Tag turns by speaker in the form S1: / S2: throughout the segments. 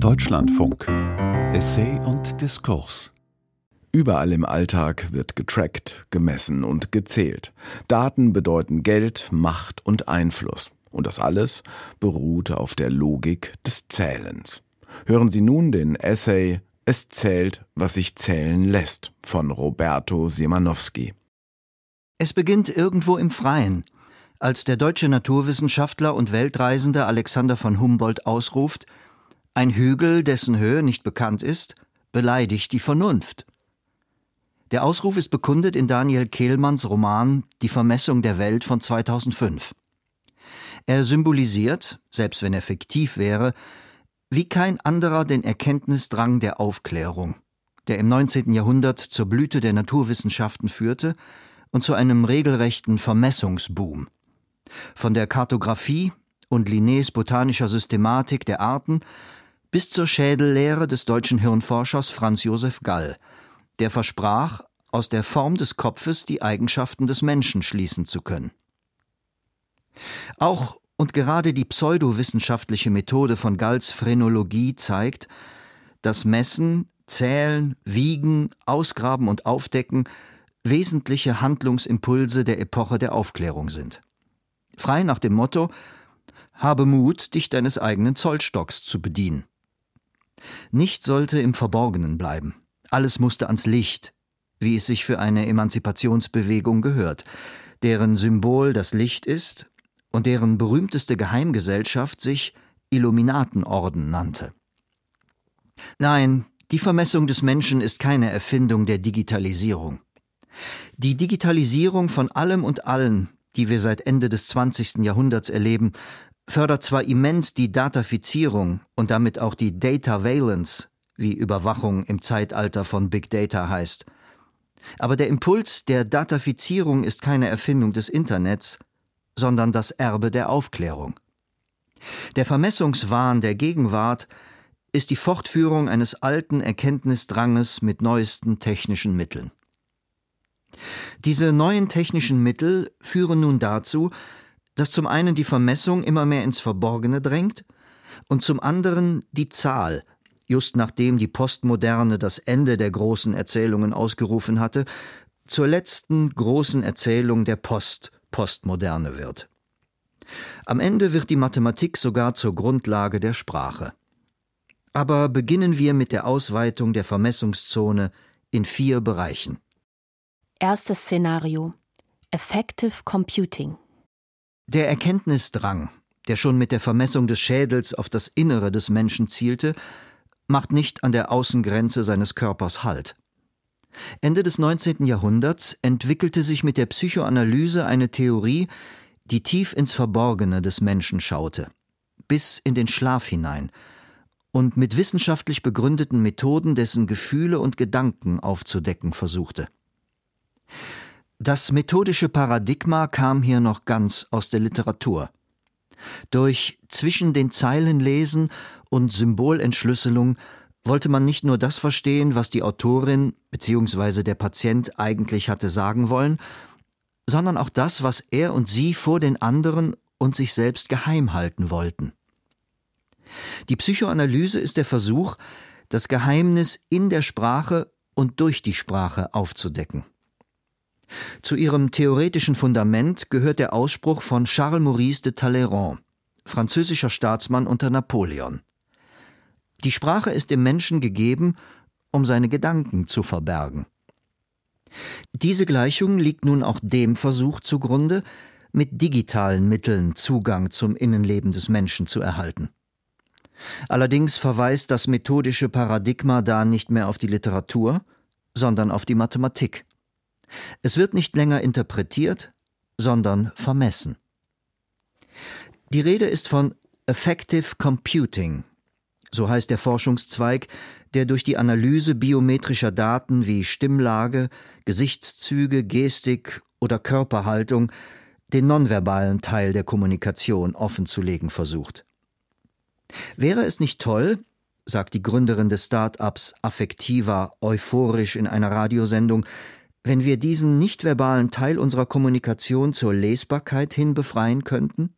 S1: Deutschlandfunk. Essay und Diskurs.
S2: Überall im Alltag wird getrackt, gemessen und gezählt. Daten bedeuten Geld, Macht und Einfluss. Und das alles beruht auf der Logik des Zählens. Hören Sie nun den Essay Es zählt, was sich zählen lässt von Roberto Simanowski.
S3: Es beginnt irgendwo im Freien, als der deutsche Naturwissenschaftler und Weltreisende Alexander von Humboldt ausruft, ein Hügel, dessen Höhe nicht bekannt ist, beleidigt die Vernunft. Der Ausruf ist bekundet in Daniel Kehlmanns Roman Die Vermessung der Welt von 2005. Er symbolisiert, selbst wenn er fiktiv wäre, wie kein anderer den Erkenntnisdrang der Aufklärung, der im 19. Jahrhundert zur Blüte der Naturwissenschaften führte und zu einem regelrechten Vermessungsboom. Von der Kartographie und Linnés botanischer Systematik der Arten bis zur Schädellehre des deutschen Hirnforschers Franz Josef Gall, der versprach, aus der Form des Kopfes die Eigenschaften des Menschen schließen zu können. Auch und gerade die pseudowissenschaftliche Methode von Galls Phrenologie zeigt, dass Messen, Zählen, Wiegen, Ausgraben und Aufdecken wesentliche Handlungsimpulse der Epoche der Aufklärung sind. Frei nach dem Motto Habe Mut, dich deines eigenen Zollstocks zu bedienen. Nichts sollte im Verborgenen bleiben. Alles musste ans Licht, wie es sich für eine Emanzipationsbewegung gehört, deren Symbol das Licht ist und deren berühmteste Geheimgesellschaft sich Illuminatenorden nannte. Nein, die Vermessung des Menschen ist keine Erfindung der Digitalisierung. Die Digitalisierung von allem und allen, die wir seit Ende des 20. Jahrhunderts erleben, fördert zwar immens die Datafizierung und damit auch die Data Valence, wie Überwachung im Zeitalter von Big Data heißt. Aber der Impuls der Datafizierung ist keine Erfindung des Internets, sondern das Erbe der Aufklärung. Der Vermessungswahn der Gegenwart ist die Fortführung eines alten Erkenntnisdranges mit neuesten technischen Mitteln. Diese neuen technischen Mittel führen nun dazu, dass zum einen die Vermessung immer mehr ins Verborgene drängt und zum anderen die Zahl, just nachdem die Postmoderne das Ende der großen Erzählungen ausgerufen hatte, zur letzten großen Erzählung der Post Postmoderne wird. Am Ende wird die Mathematik sogar zur Grundlage der Sprache. Aber beginnen wir mit der Ausweitung der Vermessungszone in vier Bereichen.
S4: Erstes Szenario Effective Computing
S3: Der Erkenntnisdrang, der schon mit der Vermessung des Schädels auf das Innere des Menschen zielte, macht nicht an der Außengrenze seines Körpers Halt. Ende des 19. Jahrhunderts entwickelte sich mit der Psychoanalyse eine Theorie, die tief ins Verborgene des Menschen schaute, bis in den Schlaf hinein, und mit wissenschaftlich begründeten Methoden dessen Gefühle und Gedanken aufzudecken versuchte. Das methodische Paradigma kam hier noch ganz aus der Literatur. Durch zwischen den Zeilen lesen und Symbolentschlüsselung wollte man nicht nur das verstehen, was die Autorin bzw. der Patient eigentlich hatte sagen wollen, sondern auch das, was er und sie vor den anderen und sich selbst geheim halten wollten. Die Psychoanalyse ist der Versuch, das Geheimnis in der Sprache und durch die Sprache aufzudecken. Zu ihrem theoretischen Fundament gehört der Ausspruch von Charles Maurice de Talleyrand, französischer Staatsmann unter Napoleon. Die Sprache ist dem Menschen gegeben, um seine Gedanken zu verbergen. Diese Gleichung liegt nun auch dem Versuch zugrunde, mit digitalen Mitteln Zugang zum Innenleben des Menschen zu erhalten. Allerdings verweist das methodische Paradigma da nicht mehr auf die Literatur, sondern auf die Mathematik. Es wird nicht länger interpretiert, sondern vermessen. Die Rede ist von Effective Computing, so heißt der Forschungszweig, der durch die Analyse biometrischer Daten wie Stimmlage, Gesichtszüge, Gestik oder Körperhaltung den nonverbalen Teil der Kommunikation offenzulegen versucht. Wäre es nicht toll, sagt die Gründerin des Start-ups Affektiva euphorisch in einer Radiosendung, wenn wir diesen nichtverbalen Teil unserer Kommunikation zur Lesbarkeit hin befreien könnten?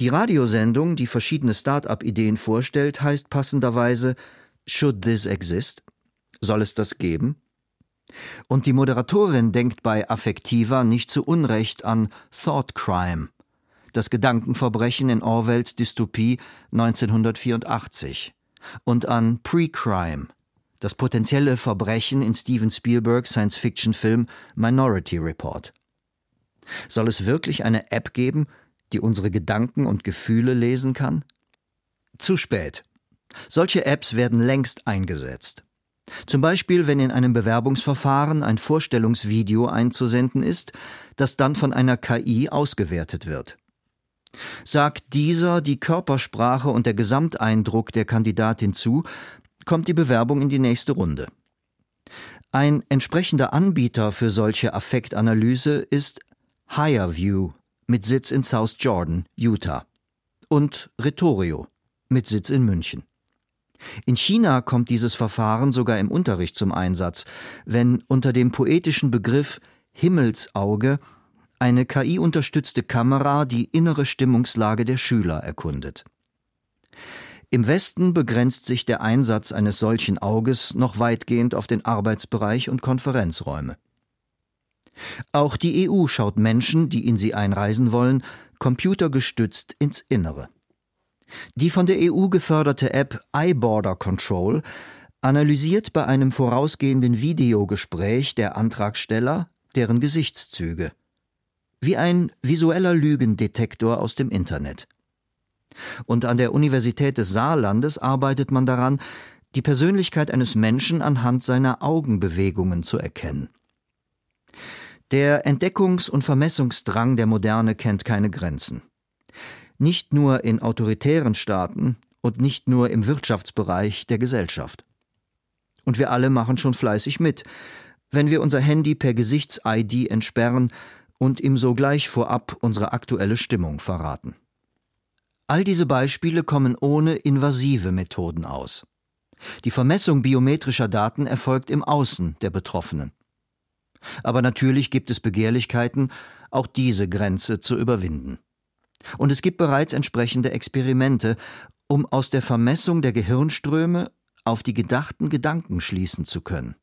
S3: Die Radiosendung, die verschiedene Start-up-Ideen vorstellt, heißt passenderweise Should this exist? Soll es das geben? Und die Moderatorin denkt bei Affektiva nicht zu Unrecht an Thought Crime, das Gedankenverbrechen in Orwells Dystopie 1984, und an Pre-Crime, das potenzielle Verbrechen in Steven Spielbergs Science-Fiction-Film Minority Report. Soll es wirklich eine App geben, die unsere Gedanken und Gefühle lesen kann? Zu spät. Solche Apps werden längst eingesetzt. Zum Beispiel, wenn in einem Bewerbungsverfahren ein Vorstellungsvideo einzusenden ist, das dann von einer KI ausgewertet wird. Sagt dieser die Körpersprache und der Gesamteindruck der Kandidatin zu, kommt die Bewerbung in die nächste Runde. Ein entsprechender Anbieter für solche Affektanalyse ist Higherview mit Sitz in South Jordan, Utah und Retorio mit Sitz in München. In China kommt dieses Verfahren sogar im Unterricht zum Einsatz, wenn unter dem poetischen Begriff Himmelsauge eine KI-unterstützte Kamera die innere Stimmungslage der Schüler erkundet. Im Westen begrenzt sich der Einsatz eines solchen Auges noch weitgehend auf den Arbeitsbereich und Konferenzräume. Auch die EU schaut Menschen, die in sie einreisen wollen, computergestützt ins Innere. Die von der EU geförderte App iBorder Control analysiert bei einem vorausgehenden Videogespräch der Antragsteller deren Gesichtszüge. Wie ein visueller Lügendetektor aus dem Internet. Und an der Universität des Saarlandes arbeitet man daran, die Persönlichkeit eines Menschen anhand seiner Augenbewegungen zu erkennen. Der Entdeckungs- und Vermessungsdrang der Moderne kennt keine Grenzen nicht nur in autoritären Staaten und nicht nur im Wirtschaftsbereich der Gesellschaft. Und wir alle machen schon fleißig mit, wenn wir unser Handy per Gesichts-ID entsperren und ihm sogleich vorab unsere aktuelle Stimmung verraten. All diese Beispiele kommen ohne invasive Methoden aus. Die Vermessung biometrischer Daten erfolgt im Außen der Betroffenen. Aber natürlich gibt es Begehrlichkeiten, auch diese Grenze zu überwinden. Und es gibt bereits entsprechende Experimente, um aus der Vermessung der Gehirnströme auf die gedachten Gedanken schließen zu können.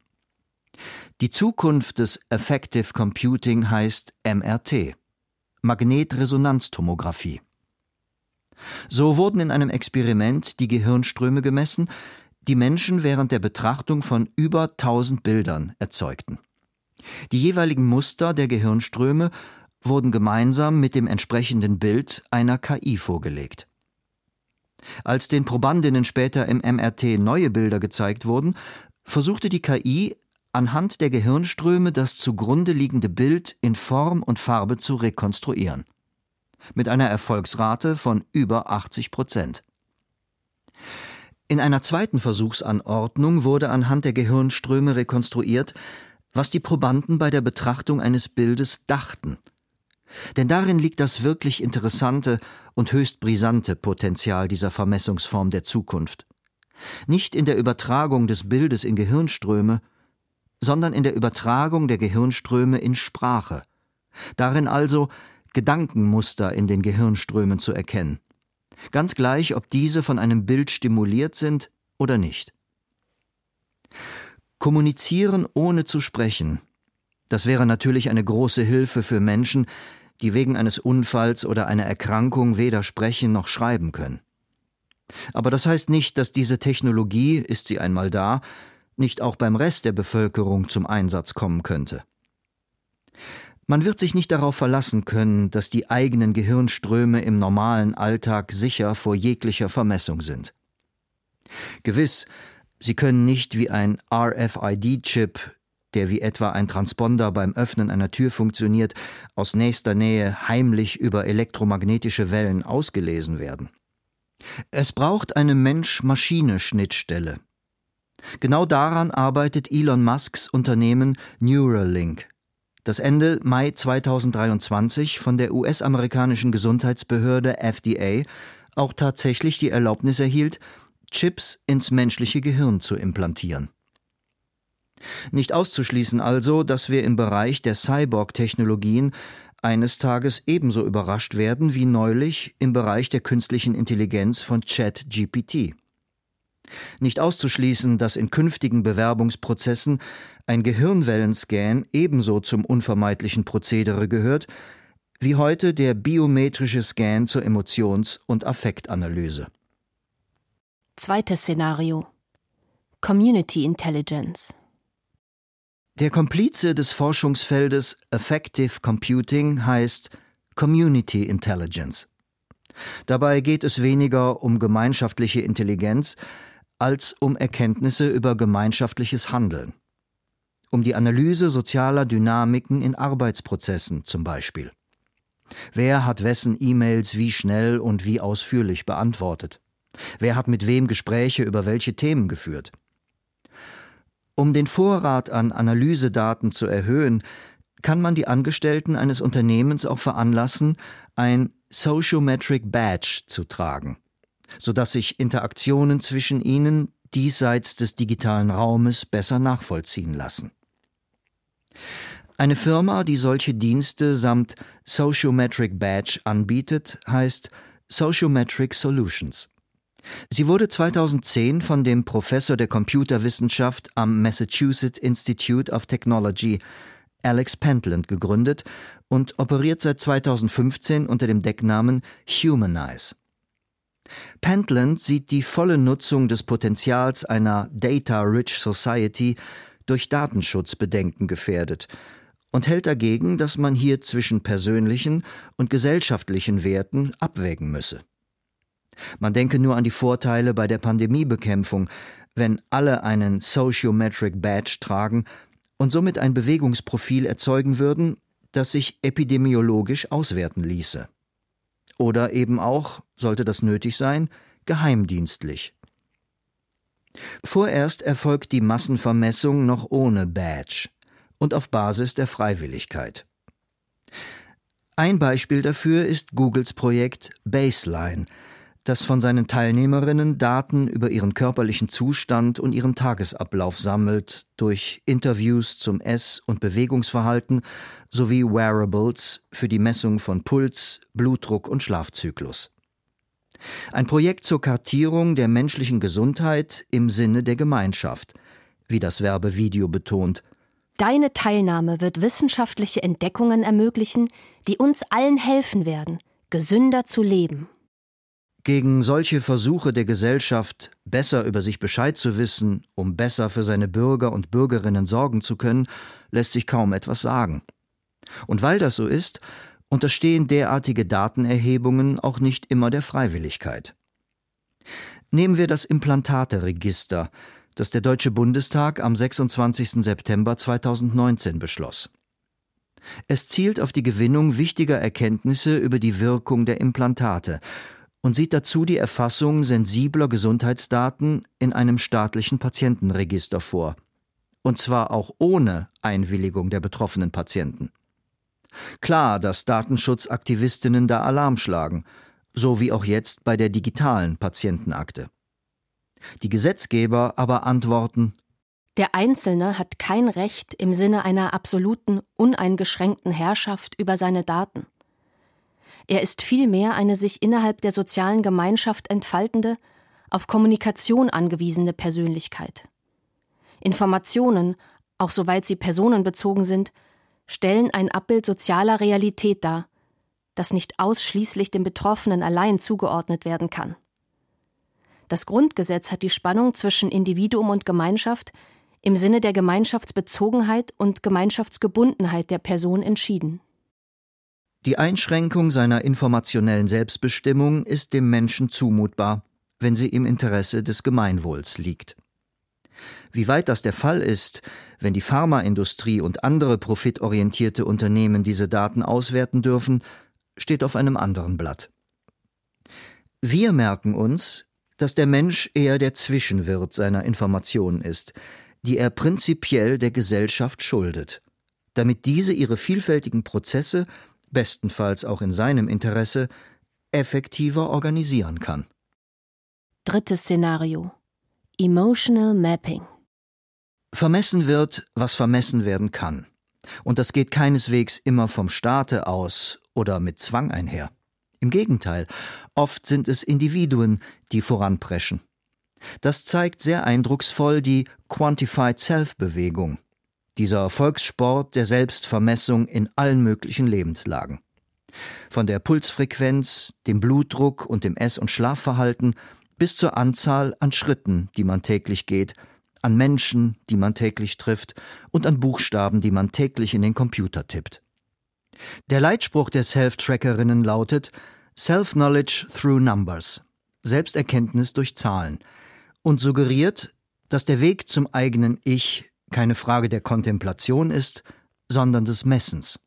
S3: Die Zukunft des Effective Computing heißt MRT, Magnetresonanztomographie. So wurden in einem Experiment die Gehirnströme gemessen, die Menschen während der Betrachtung von über 1000 Bildern erzeugten. Die jeweiligen Muster der Gehirnströme wurden gemeinsam mit dem entsprechenden Bild einer KI vorgelegt. Als den Probandinnen später im MRT neue Bilder gezeigt wurden, versuchte die KI anhand der Gehirnströme das zugrunde liegende Bild in Form und Farbe zu rekonstruieren. Mit einer Erfolgsrate von über 80 Prozent. In einer zweiten Versuchsanordnung wurde anhand der Gehirnströme rekonstruiert, was die Probanden bei der Betrachtung eines Bildes dachten – denn darin liegt das wirklich interessante und höchst brisante Potenzial dieser Vermessungsform der Zukunft. Nicht in der Übertragung des Bildes in Gehirnströme, sondern in der Übertragung der Gehirnströme in Sprache. Darin also Gedankenmuster in den Gehirnströmen zu erkennen. Ganz gleich, ob diese von einem Bild stimuliert sind oder nicht. Kommunizieren ohne zu sprechen. Das wäre natürlich eine große Hilfe für Menschen, die wegen eines Unfalls oder einer Erkrankung weder sprechen noch schreiben können. Aber das heißt nicht, dass diese Technologie, ist sie einmal da, nicht auch beim Rest der Bevölkerung zum Einsatz kommen könnte. Man wird sich nicht darauf verlassen können, dass die eigenen Gehirnströme im normalen Alltag sicher vor jeglicher Vermessung sind. Gewiss, sie können nicht wie ein RFID-Chip der wie etwa ein Transponder beim Öffnen einer Tür funktioniert, aus nächster Nähe heimlich über elektromagnetische Wellen ausgelesen werden. Es braucht eine Mensch-Maschine-Schnittstelle. Genau daran arbeitet Elon Musks Unternehmen Neuralink, das Ende Mai 2023 von der US-amerikanischen Gesundheitsbehörde FDA auch tatsächlich die Erlaubnis erhielt, Chips ins menschliche Gehirn zu implantieren. Nicht auszuschließen also, dass wir im Bereich der Cyborg-Technologien eines Tages ebenso überrascht werden wie neulich im Bereich der künstlichen Intelligenz von ChatGPT. Nicht auszuschließen, dass in künftigen Bewerbungsprozessen ein Gehirnwellenscan ebenso zum unvermeidlichen Prozedere gehört, wie heute der biometrische Scan zur Emotions- und Affektanalyse.
S4: Zweites Szenario Community Intelligence
S3: Der Komplize des Forschungsfeldes Effective Computing heißt Community Intelligence. Dabei geht es weniger um gemeinschaftliche Intelligenz als um Erkenntnisse über gemeinschaftliches Handeln. Um die Analyse sozialer Dynamiken in Arbeitsprozessen zum Beispiel. Wer hat wessen E-Mails wie schnell und wie ausführlich beantwortet? Wer hat mit wem Gespräche über welche Themen geführt? Um den Vorrat an Analysedaten zu erhöhen, kann man die Angestellten eines Unternehmens auch veranlassen, ein Sociometric Badge zu tragen sodass sich Interaktionen zwischen ihnen diesseits des digitalen Raumes besser nachvollziehen lassen. Eine Firma, die solche Dienste samt Sociometric Badge anbietet, heißt Sociometric Solutions. Sie wurde 2010 von dem Professor der Computerwissenschaft am Massachusetts Institute of Technology, Alex Pentland, gegründet und operiert seit 2015 unter dem Decknamen Humanize. Pentland sieht die volle Nutzung des Potenzials einer Data-Rich Society durch Datenschutzbedenken gefährdet und hält dagegen, dass man hier zwischen persönlichen und gesellschaftlichen Werten abwägen müsse. Man denke nur an die Vorteile bei der Pandemiebekämpfung, wenn alle einen Sociometric Badge tragen und somit ein Bewegungsprofil erzeugen würden, das sich epidemiologisch auswerten ließe. Oder eben auch, sollte das nötig sein, geheimdienstlich. Vorerst erfolgt die Massenvermessung noch ohne Badge und auf Basis der Freiwilligkeit. Ein Beispiel dafür ist Googles Projekt Baseline, das von seinen Teilnehmerinnen Daten über ihren körperlichen Zustand und ihren Tagesablauf sammelt, durch Interviews zum Ess- und Bewegungsverhalten sowie Wearables für die Messung von Puls, Blutdruck und Schlafzyklus. Ein Projekt zur Kartierung der menschlichen Gesundheit im Sinne der Gemeinschaft, wie das Werbevideo betont.
S4: Deine Teilnahme wird wissenschaftliche Entdeckungen ermöglichen, die uns allen helfen werden, gesünder zu leben.
S3: Gegen solche Versuche der Gesellschaft, besser über sich Bescheid zu wissen, um besser für seine Bürger und Bürgerinnen sorgen zu können, lässt sich kaum etwas sagen. Und weil das so ist, unterstehen derartige Datenerhebungen auch nicht immer der Freiwilligkeit. Nehmen wir das Implantateregister, das der Deutsche Bundestag am 26. September 2019 beschloss. Es zielt auf die Gewinnung wichtiger Erkenntnisse über die Wirkung der Implantate und sieht dazu die Erfassung sensibler Gesundheitsdaten in einem staatlichen Patientenregister vor. Und zwar auch ohne Einwilligung der betroffenen Patienten. Klar, dass Datenschutzaktivistinnen da Alarm schlagen, so wie auch jetzt bei der digitalen Patientenakte. Die Gesetzgeber aber antworten
S4: Der Einzelne hat kein Recht im Sinne einer absoluten, uneingeschränkten Herrschaft über seine Daten. Er ist vielmehr eine sich innerhalb der sozialen Gemeinschaft entfaltende, auf Kommunikation angewiesene Persönlichkeit. Informationen, auch soweit sie personenbezogen sind, stellen ein Abbild sozialer Realität dar, das nicht ausschließlich dem Betroffenen allein zugeordnet werden kann. Das Grundgesetz hat die Spannung zwischen Individuum und Gemeinschaft im Sinne der Gemeinschaftsbezogenheit und Gemeinschaftsgebundenheit der Person entschieden.
S3: Die Einschränkung seiner informationellen Selbstbestimmung ist dem Menschen zumutbar, wenn sie im Interesse des Gemeinwohls liegt. Wie weit das der Fall ist, wenn die Pharmaindustrie und andere profitorientierte Unternehmen diese Daten auswerten dürfen, steht auf einem anderen Blatt. Wir merken uns, dass der Mensch eher der Zwischenwirt seiner Informationen ist, die er prinzipiell der Gesellschaft schuldet, damit diese ihre vielfältigen Prozesse bestenfalls auch in seinem Interesse, effektiver organisieren kann.
S4: Drittes Szenario Emotional Mapping
S3: Vermessen wird, was vermessen werden kann. Und das geht keineswegs immer vom Staate aus oder mit Zwang einher. Im Gegenteil, oft sind es Individuen, die voranpreschen. Das zeigt sehr eindrucksvoll die Quantified Self-Bewegung, dieser Erfolgssport der Selbstvermessung in allen möglichen Lebenslagen. Von der Pulsfrequenz, dem Blutdruck und dem Ess- und Schlafverhalten bis zur Anzahl an Schritten, die man täglich geht, an Menschen, die man täglich trifft und an Buchstaben, die man täglich in den Computer tippt. Der Leitspruch der Self-Trackerinnen lautet Self-Knowledge through Numbers, Selbsterkenntnis durch Zahlen, und suggeriert, dass der Weg zum eigenen Ich keine Frage der Kontemplation ist, sondern des Messens.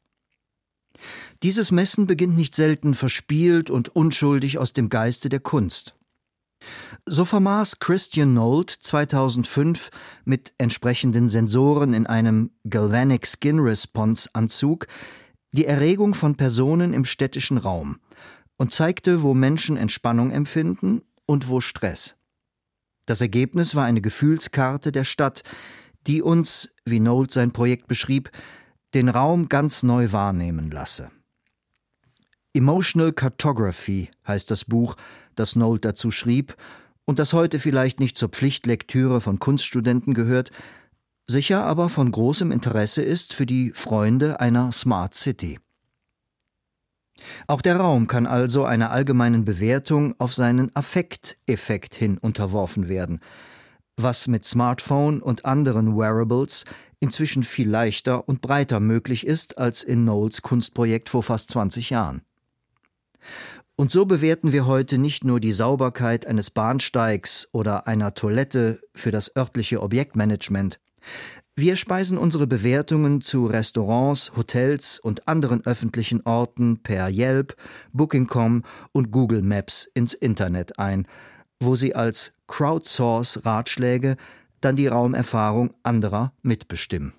S3: Dieses Messen beginnt nicht selten verspielt und unschuldig aus dem Geiste der Kunst. So vermaß Christian Nold 2005 mit entsprechenden Sensoren in einem Galvanic Skin Response Anzug die Erregung von Personen im städtischen Raum und zeigte, wo Menschen Entspannung empfinden und wo Stress. Das Ergebnis war eine Gefühlskarte der Stadt, die uns, wie Nold sein Projekt beschrieb, den Raum ganz neu wahrnehmen lasse. Emotional Cartography heißt das Buch, das Nold dazu schrieb und das heute vielleicht nicht zur Pflichtlektüre von Kunststudenten gehört, sicher aber von großem Interesse ist für die Freunde einer Smart City. Auch der Raum kann also einer allgemeinen Bewertung auf seinen Affekteffekt hin unterworfen werden, was mit Smartphone und anderen Wearables inzwischen viel leichter und breiter möglich ist als in Knowles Kunstprojekt vor fast 20 Jahren. Und so bewerten wir heute nicht nur die Sauberkeit eines Bahnsteigs oder einer Toilette für das örtliche Objektmanagement. Wir speisen unsere Bewertungen zu Restaurants, Hotels und anderen öffentlichen Orten per Yelp, Booking.com und Google Maps ins Internet ein, wo sie als Crowdsource-Ratschläge dann die Raumerfahrung anderer mitbestimmen.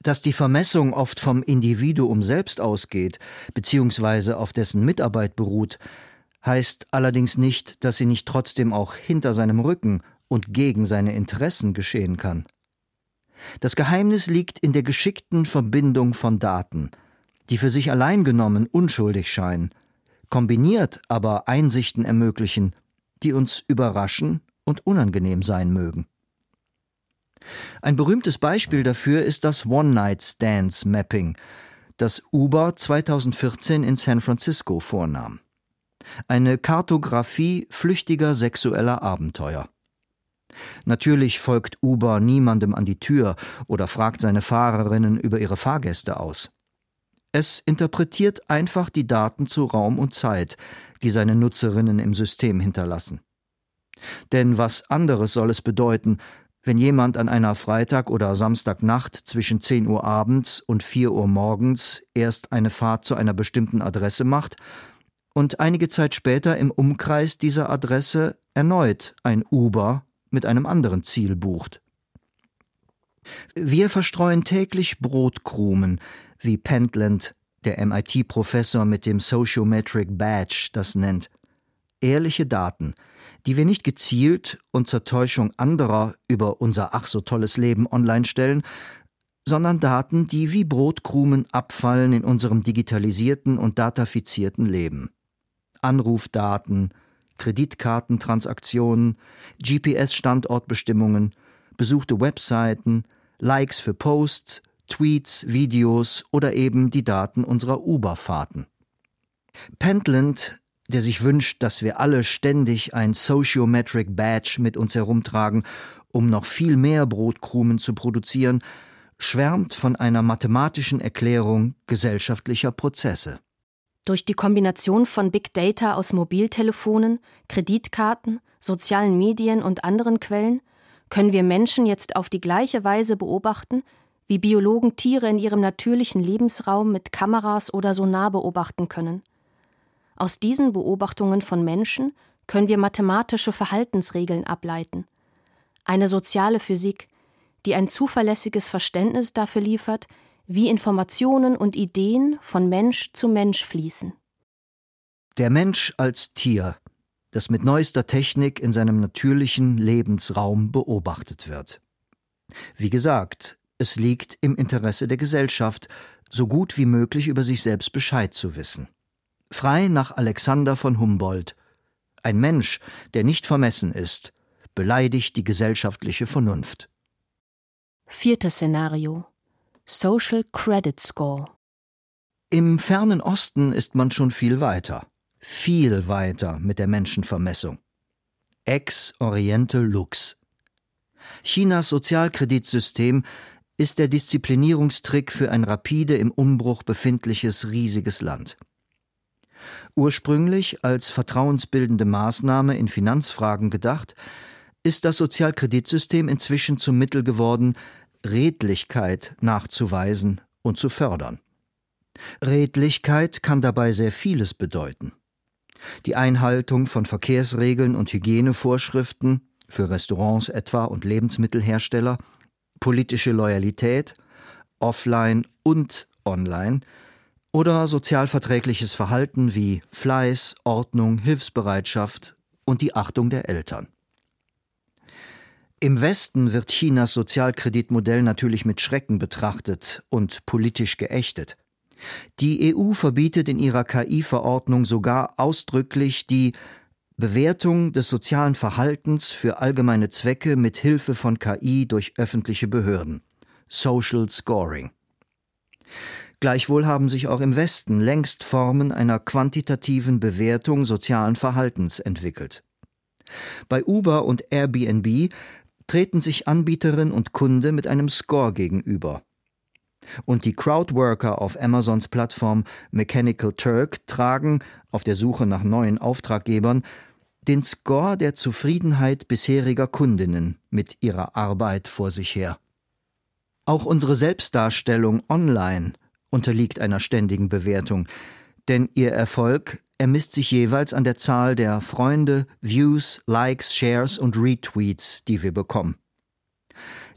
S3: Dass die Vermessung oft vom Individuum selbst ausgeht, beziehungsweise auf dessen Mitarbeit beruht, heißt allerdings nicht, dass sie nicht trotzdem auch hinter seinem Rücken und gegen seine Interessen geschehen kann. Das Geheimnis liegt in der geschickten Verbindung von Daten, die für sich allein genommen unschuldig scheinen, kombiniert aber Einsichten ermöglichen, die uns überraschen und unangenehm sein mögen. Ein berühmtes Beispiel dafür ist das One-Night-Stands-Mapping, das Uber 2014 in San Francisco vornahm. Eine Kartografie flüchtiger sexueller Abenteuer. Natürlich folgt Uber niemandem an die Tür oder fragt seine Fahrerinnen über ihre Fahrgäste aus. Es interpretiert einfach die Daten zu Raum und Zeit, die seine Nutzerinnen im System hinterlassen. Denn was anderes soll es bedeuten, wenn jemand an einer Freitag- oder Samstagnacht zwischen 10 Uhr abends und 4 Uhr morgens erst eine Fahrt zu einer bestimmten Adresse macht und einige Zeit später im Umkreis dieser Adresse erneut ein Uber mit einem anderen Ziel bucht. Wir verstreuen täglich Brotkrumen, wie Pentland, der MIT-Professor mit dem Sociometric Badge, das nennt. Ehrliche Daten, die wir nicht gezielt und zur Täuschung anderer über unser ach so tolles Leben online stellen, sondern Daten, die wie Brotkrumen abfallen in unserem digitalisierten und datafizierten Leben. Anrufdaten, Kreditkartentransaktionen, GPS-Standortbestimmungen, besuchte Webseiten, Likes für Posts, Tweets, Videos oder eben die Daten unserer Uber-Fahrten. Pentland der sich wünscht, dass wir alle ständig ein Sociometric Badge mit uns herumtragen, um noch viel mehr Brotkrumen zu produzieren, schwärmt von einer mathematischen Erklärung gesellschaftlicher Prozesse.
S4: Durch die Kombination von Big Data aus Mobiltelefonen, Kreditkarten, sozialen Medien und anderen Quellen können wir Menschen jetzt auf die gleiche Weise beobachten, wie Biologen Tiere in ihrem natürlichen Lebensraum mit Kameras oder Sonar beobachten können. Aus diesen Beobachtungen von Menschen können wir mathematische Verhaltensregeln ableiten. Eine soziale Physik, die ein zuverlässiges Verständnis dafür liefert, wie Informationen und Ideen von Mensch zu Mensch fließen.
S3: Der Mensch als Tier, das mit neuester Technik in seinem natürlichen Lebensraum beobachtet wird. Wie gesagt, es liegt im Interesse der Gesellschaft, so gut wie möglich über sich selbst Bescheid zu wissen. Frei nach Alexander von Humboldt. Ein Mensch, der nicht vermessen ist, beleidigt die gesellschaftliche Vernunft.
S4: Viertes Szenario Social Credit Score
S3: Im fernen Osten ist man schon viel weiter, viel weiter mit der Menschenvermessung. Ex Oriente Lux. Chinas Sozialkreditsystem ist der Disziplinierungstrick für ein rapide im Umbruch befindliches riesiges Land. Ursprünglich als vertrauensbildende Maßnahme in Finanzfragen gedacht, ist das Sozialkreditsystem inzwischen zum Mittel geworden, Redlichkeit nachzuweisen und zu fördern. Redlichkeit kann dabei sehr vieles bedeuten. Die Einhaltung von Verkehrsregeln und Hygienevorschriften, für Restaurants etwa und Lebensmittelhersteller, politische Loyalität, offline und online, oder sozialverträgliches Verhalten wie Fleiß, Ordnung, Hilfsbereitschaft und die Achtung der Eltern. Im Westen wird Chinas Sozialkreditmodell natürlich mit Schrecken betrachtet und politisch geächtet. Die EU verbietet in ihrer KI-Verordnung sogar ausdrücklich die Bewertung des sozialen Verhaltens für allgemeine Zwecke mit Hilfe von KI durch öffentliche Behörden. Social Scoring. Gleichwohl haben sich auch im Westen längst Formen einer quantitativen Bewertung sozialen Verhaltens entwickelt. Bei Uber und Airbnb treten sich Anbieterin und Kunde mit einem Score gegenüber. Und die Crowdworker auf Amazons Plattform Mechanical Turk tragen, auf der Suche nach neuen Auftraggebern, den Score der Zufriedenheit bisheriger Kundinnen mit ihrer Arbeit vor sich her. Auch unsere Selbstdarstellung online unterliegt einer ständigen Bewertung, denn ihr Erfolg ermisst sich jeweils an der Zahl der Freunde, Views, Likes, Shares und Retweets, die wir bekommen.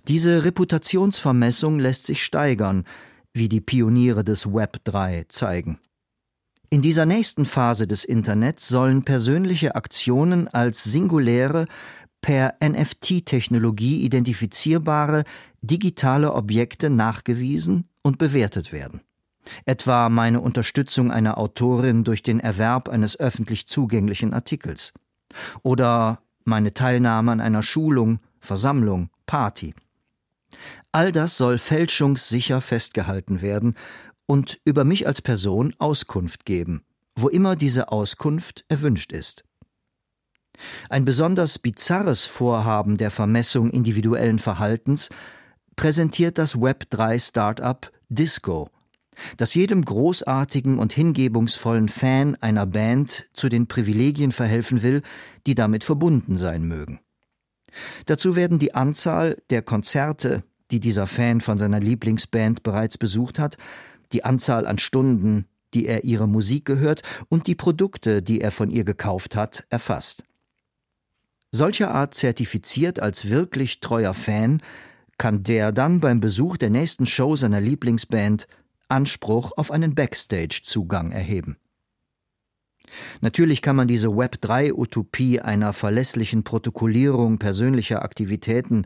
S3: Diese Reputationsvermessung lässt sich steigern, wie die Pioniere des Web 3 zeigen. In dieser nächsten Phase des Internets sollen persönliche Aktionen als singuläre, per NFT-Technologie identifizierbare digitale Objekte nachgewiesen und bewertet werden. Etwa meine Unterstützung einer Autorin durch den Erwerb eines öffentlich zugänglichen Artikels. Oder meine Teilnahme an einer Schulung, Versammlung, Party. All das soll fälschungssicher festgehalten werden und über mich als Person Auskunft geben, wo immer diese Auskunft erwünscht ist. Ein besonders bizarres Vorhaben der Vermessung individuellen Verhaltens präsentiert das Web3-Startup Disco, das jedem großartigen und hingebungsvollen Fan einer Band zu den Privilegien verhelfen will, die damit verbunden sein mögen. Dazu werden die Anzahl der Konzerte, die dieser Fan von seiner Lieblingsband bereits besucht hat, die Anzahl an Stunden, die er ihre Musik gehört und die Produkte, die er von ihr gekauft hat, erfasst. Solcher Art zertifiziert als wirklich treuer Fan kann der dann beim Besuch der nächsten Show seiner Lieblingsband Anspruch auf einen Backstage-Zugang erheben. Natürlich kann man diese Web3-Utopie einer verlässlichen Protokollierung persönlicher Aktivitäten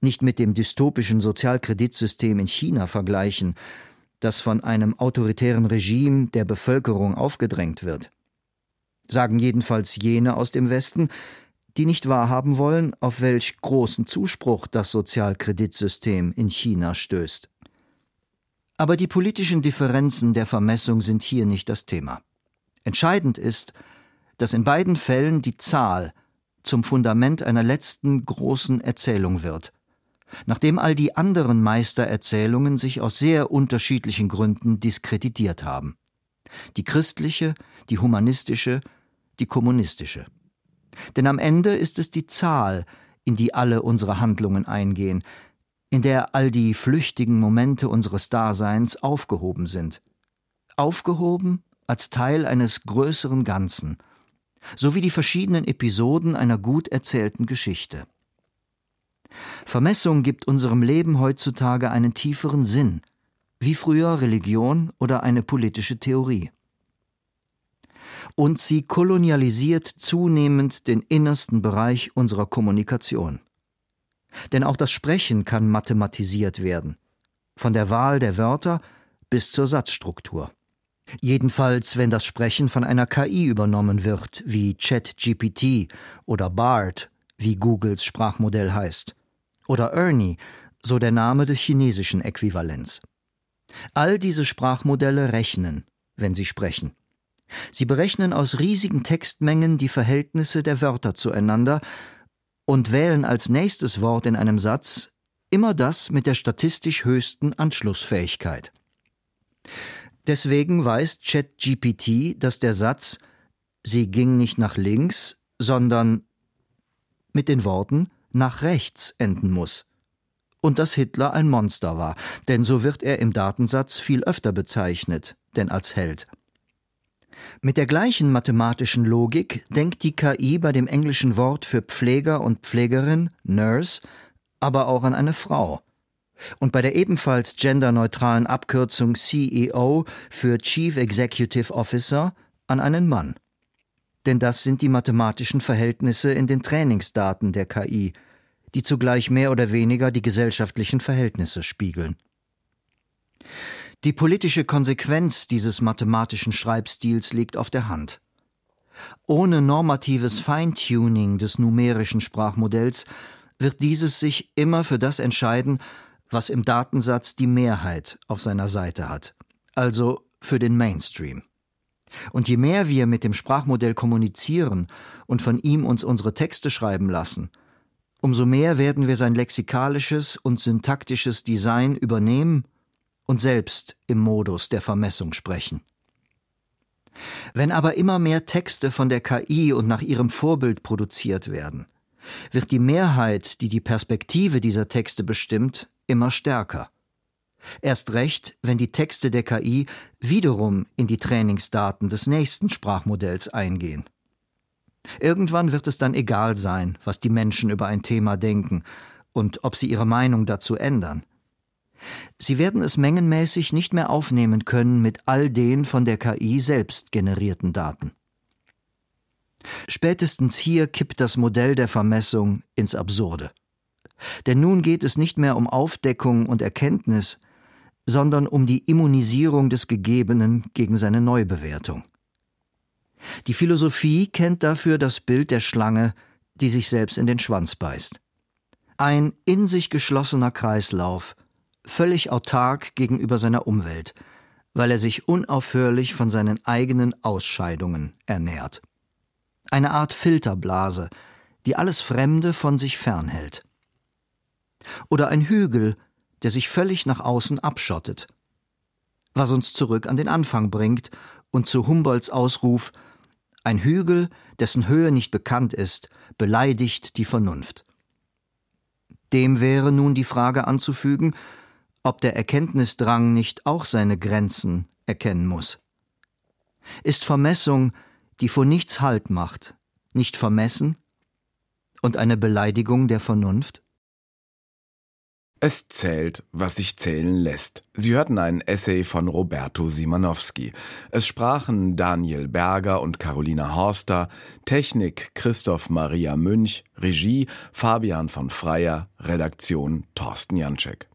S3: nicht mit dem dystopischen Sozialkreditsystem in China vergleichen, das von einem autoritären Regime der Bevölkerung aufgedrängt wird. Sagen jedenfalls jene aus dem Westen, die nicht wahrhaben wollen, auf welch großen Zuspruch das Sozialkreditsystem in China stößt. Aber die politischen Differenzen der Vermessung sind hier nicht das Thema. Entscheidend ist, dass in beiden Fällen die Zahl zum Fundament einer letzten großen Erzählung wird, nachdem all die anderen Meistererzählungen sich aus sehr unterschiedlichen Gründen diskreditiert haben. Die christliche, die humanistische, die kommunistische. Denn am Ende ist es die Zahl, in die alle unsere Handlungen eingehen, in der all die flüchtigen Momente unseres Daseins aufgehoben sind. Aufgehoben als Teil eines größeren Ganzen, sowie die verschiedenen Episoden einer gut erzählten Geschichte. Vermessung gibt unserem Leben heutzutage einen tieferen Sinn, wie früher Religion oder eine politische Theorie und sie kolonialisiert zunehmend den innersten Bereich unserer Kommunikation. Denn auch das Sprechen kann mathematisiert werden. Von der Wahl der Wörter bis zur Satzstruktur. Jedenfalls, wenn das Sprechen von einer KI übernommen wird, wie ChatGPT oder BART, wie Googles Sprachmodell heißt. Oder Ernie, so der Name des chinesischen Äquivalents. All diese Sprachmodelle rechnen, wenn sie sprechen. Sie berechnen aus riesigen Textmengen die Verhältnisse der Wörter zueinander und wählen als nächstes Wort in einem Satz immer das mit der statistisch höchsten Anschlussfähigkeit. Deswegen weiß ChatGPT, dass der Satz Sie ging nicht nach links, sondern mit den Worten nach rechts enden muss. Und dass Hitler ein Monster war, denn so wird er im Datensatz viel öfter bezeichnet, denn als Held. Mit der gleichen mathematischen Logik denkt die KI bei dem englischen Wort für Pfleger und Pflegerin, Nurse, aber auch an eine Frau. Und bei der ebenfalls genderneutralen Abkürzung CEO für Chief Executive Officer an einen Mann. Denn das sind die mathematischen Verhältnisse in den Trainingsdaten der KI, die zugleich mehr oder weniger die gesellschaftlichen Verhältnisse spiegeln. Die politische Konsequenz dieses mathematischen Schreibstils liegt auf der Hand. Ohne normatives Feintuning des numerischen Sprachmodells wird dieses sich immer für das entscheiden, was im Datensatz die Mehrheit auf seiner Seite hat, also für den Mainstream. Und je mehr wir mit dem Sprachmodell kommunizieren und von ihm uns unsere Texte schreiben lassen, umso mehr werden wir sein lexikalisches und syntaktisches Design übernehmen und selbst im Modus der Vermessung sprechen. Wenn aber immer mehr Texte von der KI und nach ihrem Vorbild produziert werden, wird die Mehrheit, die die Perspektive dieser Texte bestimmt, immer stärker. Erst recht, wenn die Texte der KI wiederum in die Trainingsdaten des nächsten Sprachmodells eingehen. Irgendwann wird es dann egal sein, was die Menschen über ein Thema denken und ob sie ihre Meinung dazu ändern. Sie werden es mengenmäßig nicht mehr aufnehmen können mit all den von der KI selbst generierten Daten. Spätestens hier kippt das Modell der Vermessung ins Absurde. Denn nun geht es nicht mehr um Aufdeckung und Erkenntnis, sondern um die Immunisierung des Gegebenen gegen seine Neubewertung. Die Philosophie kennt dafür das Bild der Schlange, die sich selbst in den Schwanz beißt. Ein in sich geschlossener Kreislauf, völlig autark gegenüber seiner Umwelt, weil er sich unaufhörlich von seinen eigenen Ausscheidungen ernährt. Eine Art Filterblase, die alles Fremde von sich fernhält. Oder ein Hügel, der sich völlig nach außen abschottet. Was uns zurück an den Anfang bringt und zu Humboldts Ausruf Ein Hügel, dessen Höhe nicht bekannt ist, beleidigt die Vernunft. Dem wäre nun die Frage anzufügen, ob der Erkenntnisdrang nicht auch seine Grenzen erkennen muss. Ist Vermessung, die vor nichts Halt macht, nicht vermessen und eine Beleidigung der Vernunft?
S2: Es zählt, was sich zählen lässt. Sie hörten einen Essay von Roberto Simanowski. Es sprachen Daniel Berger und Carolina Horster, Technik Christoph Maria Münch, Regie Fabian von Freyer, Redaktion Thorsten Janczek.